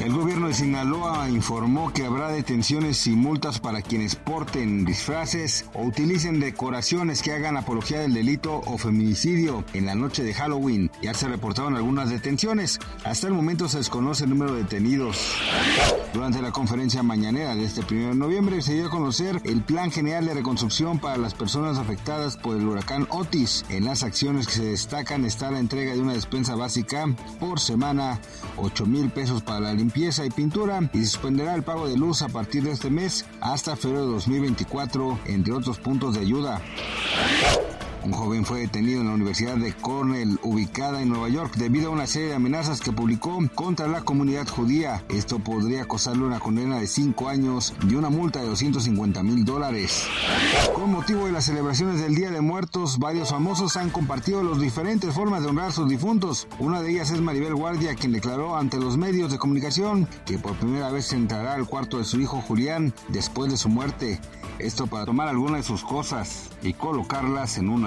El gobierno de Sinaloa informó que habrá detenciones y multas para quienes porten disfraces o utilicen decoraciones que hagan apología del delito o feminicidio en la noche de Halloween. Ya se reportaron algunas detenciones. Hasta el momento se desconoce el número de detenidos. Durante la conferencia mañanera de este 1 de noviembre se dio a conocer el Plan General de Reconstrucción para las personas afectadas por el huracán Otis. En las acciones que se destacan está la entrega de una despensa básica por semana, 8 mil pesos para la limpieza limpieza y pintura y suspenderá el pago de luz a partir de este mes hasta febrero de 2024, entre otros puntos de ayuda. Un joven fue detenido en la Universidad de Cornell, ubicada en Nueva York, debido a una serie de amenazas que publicó contra la comunidad judía. Esto podría costarle una condena de 5 años y una multa de 250 mil dólares. Con motivo de las celebraciones del Día de Muertos, varios famosos han compartido las diferentes formas de honrar a sus difuntos. Una de ellas es Maribel Guardia, quien declaró ante los medios de comunicación que por primera vez entrará al cuarto de su hijo Julián después de su muerte. Esto para tomar algunas de sus cosas y colocarlas en un